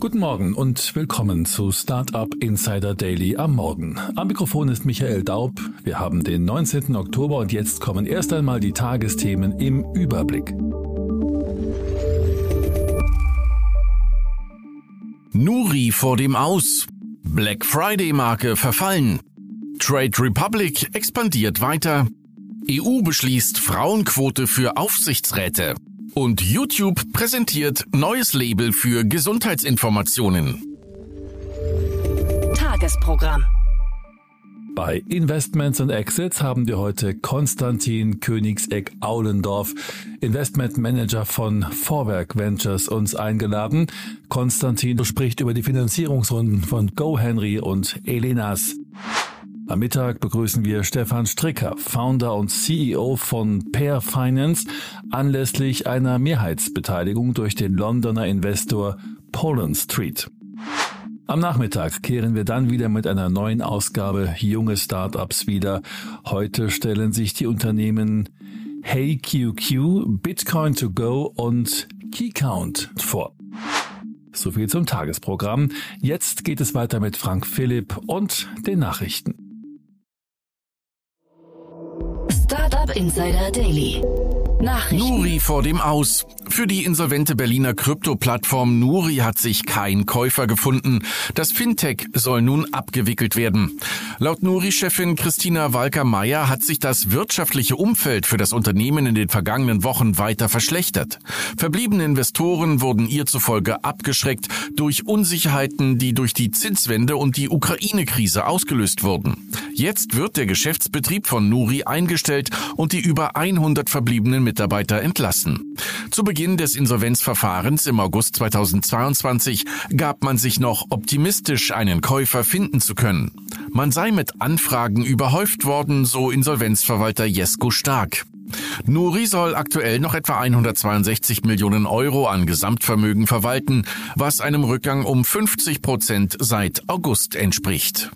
Guten Morgen und willkommen zu Startup Insider Daily am Morgen. Am Mikrofon ist Michael Daub. Wir haben den 19. Oktober und jetzt kommen erst einmal die Tagesthemen im Überblick. Nuri vor dem Aus. Black Friday Marke verfallen. Trade Republic expandiert weiter. EU beschließt Frauenquote für Aufsichtsräte. Und YouTube präsentiert neues Label für Gesundheitsinformationen. Tagesprogramm. Bei Investments und Exits haben wir heute Konstantin Königseck-Aulendorf, Investmentmanager von Vorwerk Ventures, uns eingeladen. Konstantin spricht über die Finanzierungsrunden von GoHenry und Elenas. Am Mittag begrüßen wir Stefan Stricker, Founder und CEO von Pair Finance, anlässlich einer Mehrheitsbeteiligung durch den Londoner Investor Poland Street. Am Nachmittag kehren wir dann wieder mit einer neuen Ausgabe Junge Startups wieder. Heute stellen sich die Unternehmen HeyQQ, Bitcoin to Go und KeyCount vor. So viel zum Tagesprogramm. Jetzt geht es weiter mit Frank Philipp und den Nachrichten. Insider Daily. Nachrichten. Nuri vor dem Aus. Für die insolvente Berliner Krypto-Plattform Nuri hat sich kein Käufer gefunden. Das Fintech soll nun abgewickelt werden. Laut Nuri-Chefin Christina Walker-Meyer hat sich das wirtschaftliche Umfeld für das Unternehmen in den vergangenen Wochen weiter verschlechtert. Verbliebene Investoren wurden ihr zufolge abgeschreckt durch Unsicherheiten, die durch die Zinswende und die Ukraine-Krise ausgelöst wurden. Jetzt wird der Geschäftsbetrieb von Nuri eingestellt und die über 100 verbliebenen Mitarbeiter entlassen. Zu Beginn des Insolvenzverfahrens im August 2022 gab man sich noch optimistisch, einen Käufer finden zu können. Man sei mit Anfragen überhäuft worden, so Insolvenzverwalter Jesko Stark. Nuri soll aktuell noch etwa 162 Millionen Euro an Gesamtvermögen verwalten, was einem Rückgang um 50 Prozent seit August entspricht.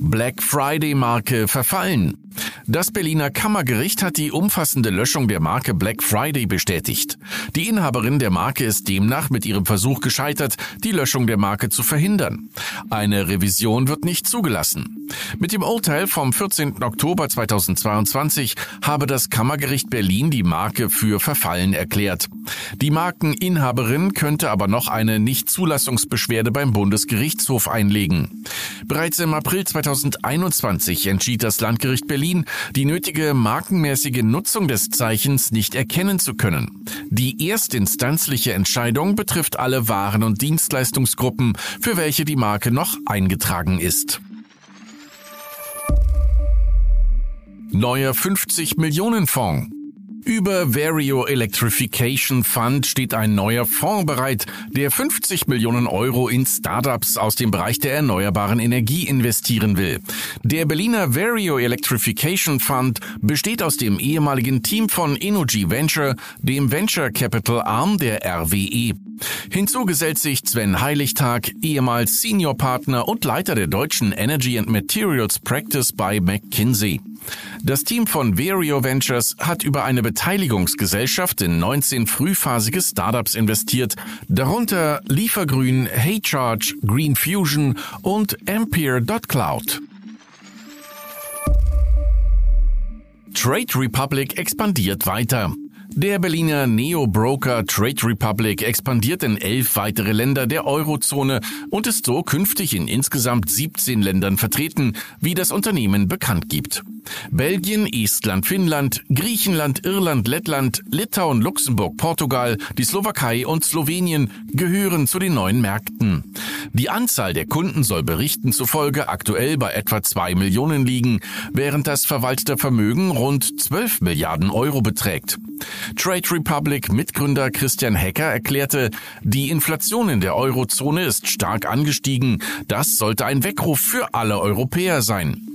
Black Friday Marke verfallen. Das Berliner Kammergericht hat die umfassende Löschung der Marke Black Friday bestätigt. Die Inhaberin der Marke ist demnach mit ihrem Versuch gescheitert, die Löschung der Marke zu verhindern. Eine Revision wird nicht zugelassen. Mit dem Urteil vom 14. Oktober 2022 habe das Kammergericht Berlin die Marke für verfallen erklärt. Die Markeninhaberin könnte aber noch eine Nichtzulassungsbeschwerde beim Bundesgerichtshof einlegen. Bereits im April 2021 entschied das Landgericht Berlin, die nötige markenmäßige Nutzung des Zeichens nicht erkennen zu können. Die erstinstanzliche Entscheidung betrifft alle Waren- und Dienstleistungsgruppen, für welche die Marke noch eingetragen ist. Neuer 50 Millionen Fonds. Über Vario Electrification Fund steht ein neuer Fonds bereit, der 50 Millionen Euro in Startups aus dem Bereich der erneuerbaren Energie investieren will. Der Berliner Vario Electrification Fund besteht aus dem ehemaligen Team von Energy Venture, dem Venture Capital Arm der RWE. Hinzu gesellt sich Sven Heiligtag, ehemals Senior Partner und Leiter der deutschen Energy and Materials Practice bei McKinsey. Das Team von Vario Ventures hat über eine Beteiligungsgesellschaft in 19 frühphasige Startups investiert, darunter Liefergrün, Heycharge, Green Fusion und Ampere.cloud. Trade Republic expandiert weiter. Der Berliner Neo-Broker Trade Republic expandiert in elf weitere Länder der Eurozone und ist so künftig in insgesamt 17 Ländern vertreten, wie das Unternehmen bekannt gibt. Belgien, Estland, Finnland, Griechenland, Irland, Lettland, Litauen, Luxemburg, Portugal, die Slowakei und Slowenien gehören zu den neuen Märkten. Die Anzahl der Kunden soll Berichten zufolge aktuell bei etwa zwei Millionen liegen, während das verwaltete Vermögen rund 12 Milliarden Euro beträgt. Trade Republic Mitgründer Christian Hecker erklärte, die Inflation in der Eurozone ist stark angestiegen. Das sollte ein Weckruf für alle Europäer sein.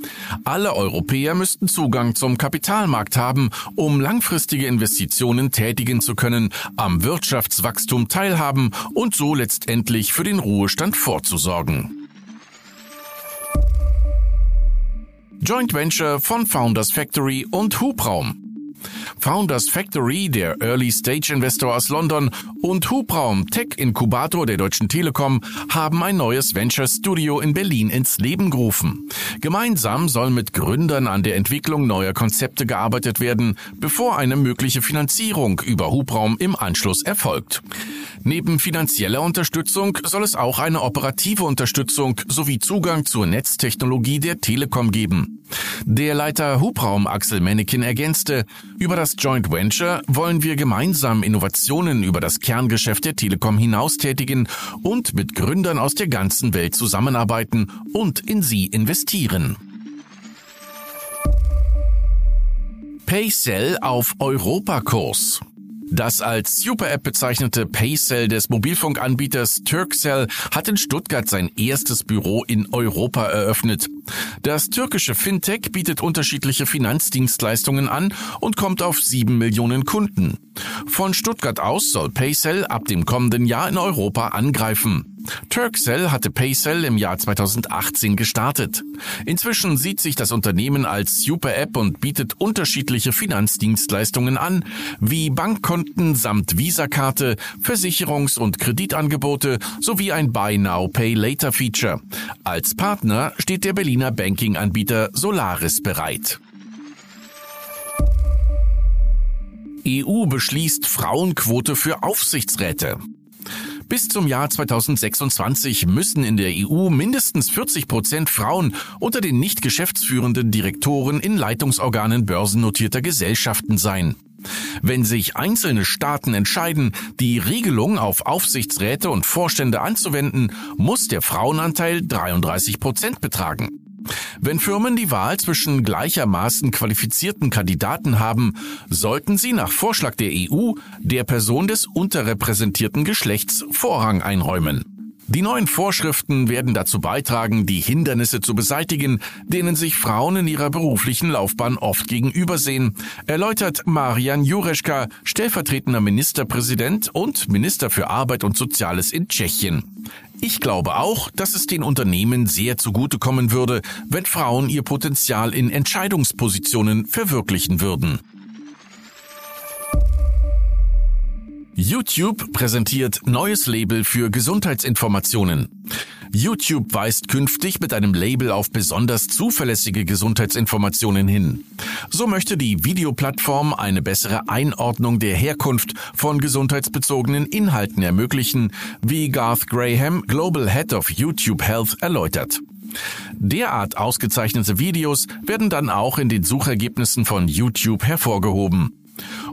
Alle Europäer müssten Zugang zum Kapitalmarkt haben, um langfristige Investitionen tätigen zu können, am Wirtschaftswachstum teilhaben und so letztendlich für den Ruhestand vorzusorgen. Joint Venture von Founders Factory und Hubraum. Founders Factory, der Early Stage Investor aus London, und Hubraum, Tech-Inkubator der Deutschen Telekom, haben ein neues Venture Studio in Berlin ins Leben gerufen. Gemeinsam soll mit Gründern an der Entwicklung neuer Konzepte gearbeitet werden, bevor eine mögliche Finanzierung über Hubraum im Anschluss erfolgt. Neben finanzieller Unterstützung soll es auch eine operative Unterstützung sowie Zugang zur Netztechnologie der Telekom geben. Der Leiter Hubraum Axel Mennekin ergänzte, über das Joint Venture wollen wir gemeinsam Innovationen über das Kerngeschäft der Telekom hinaus tätigen und mit Gründern aus der ganzen Welt zusammenarbeiten und in sie investieren. Paycell auf Europakurs. Das als Super-App bezeichnete Paycell des Mobilfunkanbieters Turkcell hat in Stuttgart sein erstes Büro in Europa eröffnet. Das türkische Fintech bietet unterschiedliche Finanzdienstleistungen an und kommt auf sieben Millionen Kunden. Von Stuttgart aus soll Paycell ab dem kommenden Jahr in Europa angreifen. Turkcell hatte Paycell im Jahr 2018 gestartet. Inzwischen sieht sich das Unternehmen als Super-App und bietet unterschiedliche Finanzdienstleistungen an, wie Bankkonten samt Visakarte, Versicherungs- und Kreditangebote sowie ein Buy Now Pay Later Feature. Als Partner steht der Berliner Banking-Anbieter Solaris bereit. EU beschließt Frauenquote für Aufsichtsräte. Bis zum Jahr 2026 müssen in der EU mindestens 40 Prozent Frauen unter den nicht geschäftsführenden Direktoren in Leitungsorganen börsennotierter Gesellschaften sein. Wenn sich einzelne Staaten entscheiden, die Regelung auf Aufsichtsräte und Vorstände anzuwenden, muss der Frauenanteil 33 Prozent betragen. Wenn Firmen die Wahl zwischen gleichermaßen qualifizierten Kandidaten haben, sollten sie nach Vorschlag der EU der Person des unterrepräsentierten Geschlechts Vorrang einräumen. Die neuen Vorschriften werden dazu beitragen, die Hindernisse zu beseitigen, denen sich Frauen in ihrer beruflichen Laufbahn oft gegenübersehen, erläutert Marian Jureschka, stellvertretender Ministerpräsident und Minister für Arbeit und Soziales in Tschechien. Ich glaube auch, dass es den Unternehmen sehr zugutekommen würde, wenn Frauen ihr Potenzial in Entscheidungspositionen verwirklichen würden. YouTube präsentiert neues Label für Gesundheitsinformationen. YouTube weist künftig mit einem Label auf besonders zuverlässige Gesundheitsinformationen hin. So möchte die Videoplattform eine bessere Einordnung der Herkunft von gesundheitsbezogenen Inhalten ermöglichen, wie Garth Graham, Global Head of YouTube Health, erläutert. Derart ausgezeichnete Videos werden dann auch in den Suchergebnissen von YouTube hervorgehoben.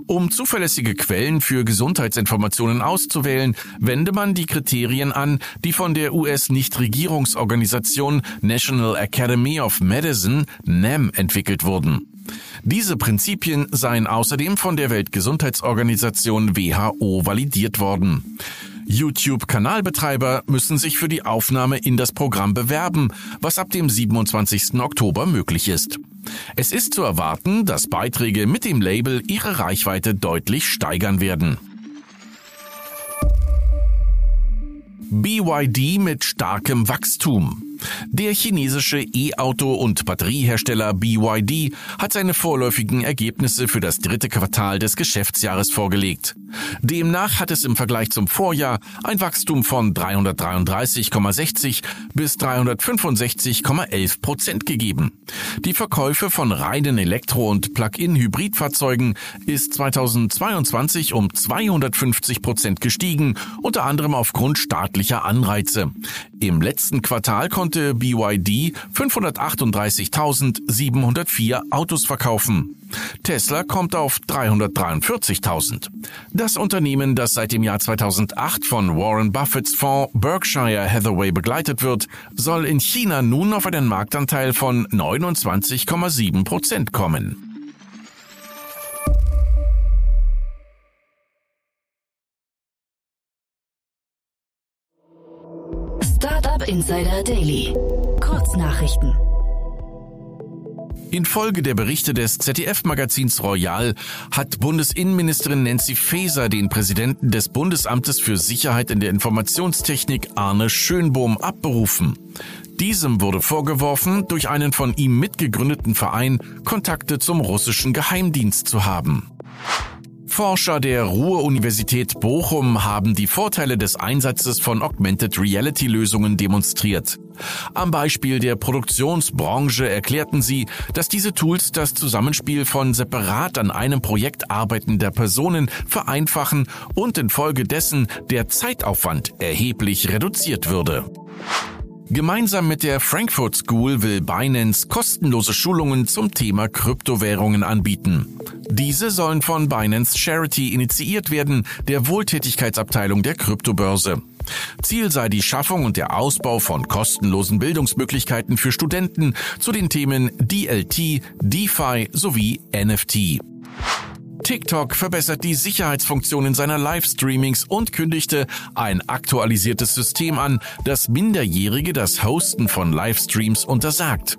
Um zuverlässige Quellen für Gesundheitsinformationen auszuwählen, wende man die Kriterien an, die von der US-Nichtregierungsorganisation National Academy of Medicine, NAM, entwickelt wurden. Diese Prinzipien seien außerdem von der Weltgesundheitsorganisation WHO validiert worden. YouTube-Kanalbetreiber müssen sich für die Aufnahme in das Programm bewerben, was ab dem 27. Oktober möglich ist. Es ist zu erwarten, dass Beiträge mit dem Label ihre Reichweite deutlich steigern werden. BYD mit starkem Wachstum. Der chinesische E-Auto- und Batteriehersteller BYD hat seine vorläufigen Ergebnisse für das dritte Quartal des Geschäftsjahres vorgelegt. Demnach hat es im Vergleich zum Vorjahr ein Wachstum von 333,60 bis 365,11 Prozent gegeben. Die Verkäufe von reinen Elektro- und Plug-in-Hybridfahrzeugen ist 2022 um 250 Prozent gestiegen, unter anderem aufgrund staatlicher Anreize. Im letzten Quartal konnte BYD 538.704 Autos verkaufen. Tesla kommt auf 343.000. Das Unternehmen, das seit dem Jahr 2008 von Warren Buffetts Fonds Berkshire Hathaway begleitet wird, soll in China nun auf einen Marktanteil von 29,7 Prozent kommen. Startup Insider Daily. Kurznachrichten. Infolge der Berichte des ZDF-Magazins Royal hat Bundesinnenministerin Nancy Faeser den Präsidenten des Bundesamtes für Sicherheit in der Informationstechnik Arne Schönbohm abberufen. Diesem wurde vorgeworfen, durch einen von ihm mitgegründeten Verein Kontakte zum russischen Geheimdienst zu haben. Forscher der Ruhr-Universität Bochum haben die Vorteile des Einsatzes von Augmented Reality-Lösungen demonstriert. Am Beispiel der Produktionsbranche erklärten sie, dass diese Tools das Zusammenspiel von separat an einem Projekt arbeitender Personen vereinfachen und infolgedessen der Zeitaufwand erheblich reduziert würde. Gemeinsam mit der Frankfurt School will Binance kostenlose Schulungen zum Thema Kryptowährungen anbieten. Diese sollen von Binance Charity initiiert werden, der Wohltätigkeitsabteilung der Kryptobörse. Ziel sei die Schaffung und der Ausbau von kostenlosen Bildungsmöglichkeiten für Studenten zu den Themen DLT, DeFi sowie NFT. TikTok verbessert die Sicherheitsfunktionen seiner Livestreamings und kündigte ein aktualisiertes System an, das Minderjährige das Hosten von Livestreams untersagt.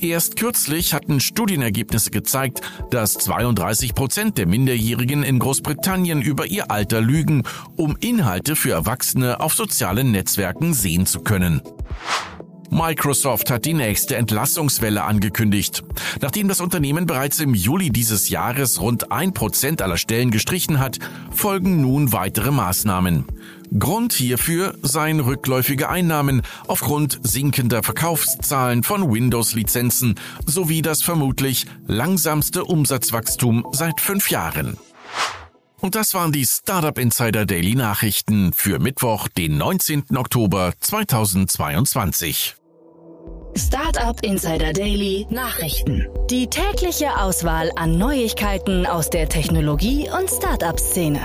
Erst kürzlich hatten Studienergebnisse gezeigt, dass 32 Prozent der Minderjährigen in Großbritannien über ihr Alter lügen, um Inhalte für Erwachsene auf sozialen Netzwerken sehen zu können. Microsoft hat die nächste Entlassungswelle angekündigt. Nachdem das Unternehmen bereits im Juli dieses Jahres rund ein Prozent aller Stellen gestrichen hat, folgen nun weitere Maßnahmen. Grund hierfür seien rückläufige Einnahmen aufgrund sinkender Verkaufszahlen von Windows-Lizenzen sowie das vermutlich langsamste Umsatzwachstum seit fünf Jahren. Und das waren die Startup Insider Daily Nachrichten für Mittwoch, den 19. Oktober 2022. Startup Insider Daily Nachrichten. Die tägliche Auswahl an Neuigkeiten aus der Technologie- und Startup-Szene.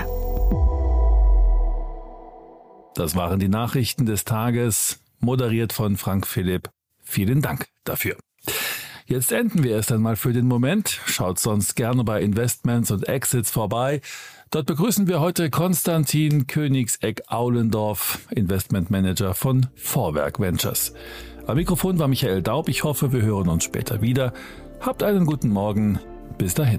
Das waren die Nachrichten des Tages, moderiert von Frank Philipp. Vielen Dank dafür. Jetzt enden wir erst einmal für den Moment. Schaut sonst gerne bei Investments und Exits vorbei. Dort begrüßen wir heute Konstantin Königseck-Aulendorf, Investmentmanager von Vorwerk Ventures. Am Mikrofon war Michael Daub. Ich hoffe, wir hören uns später wieder. Habt einen guten Morgen. Bis dahin.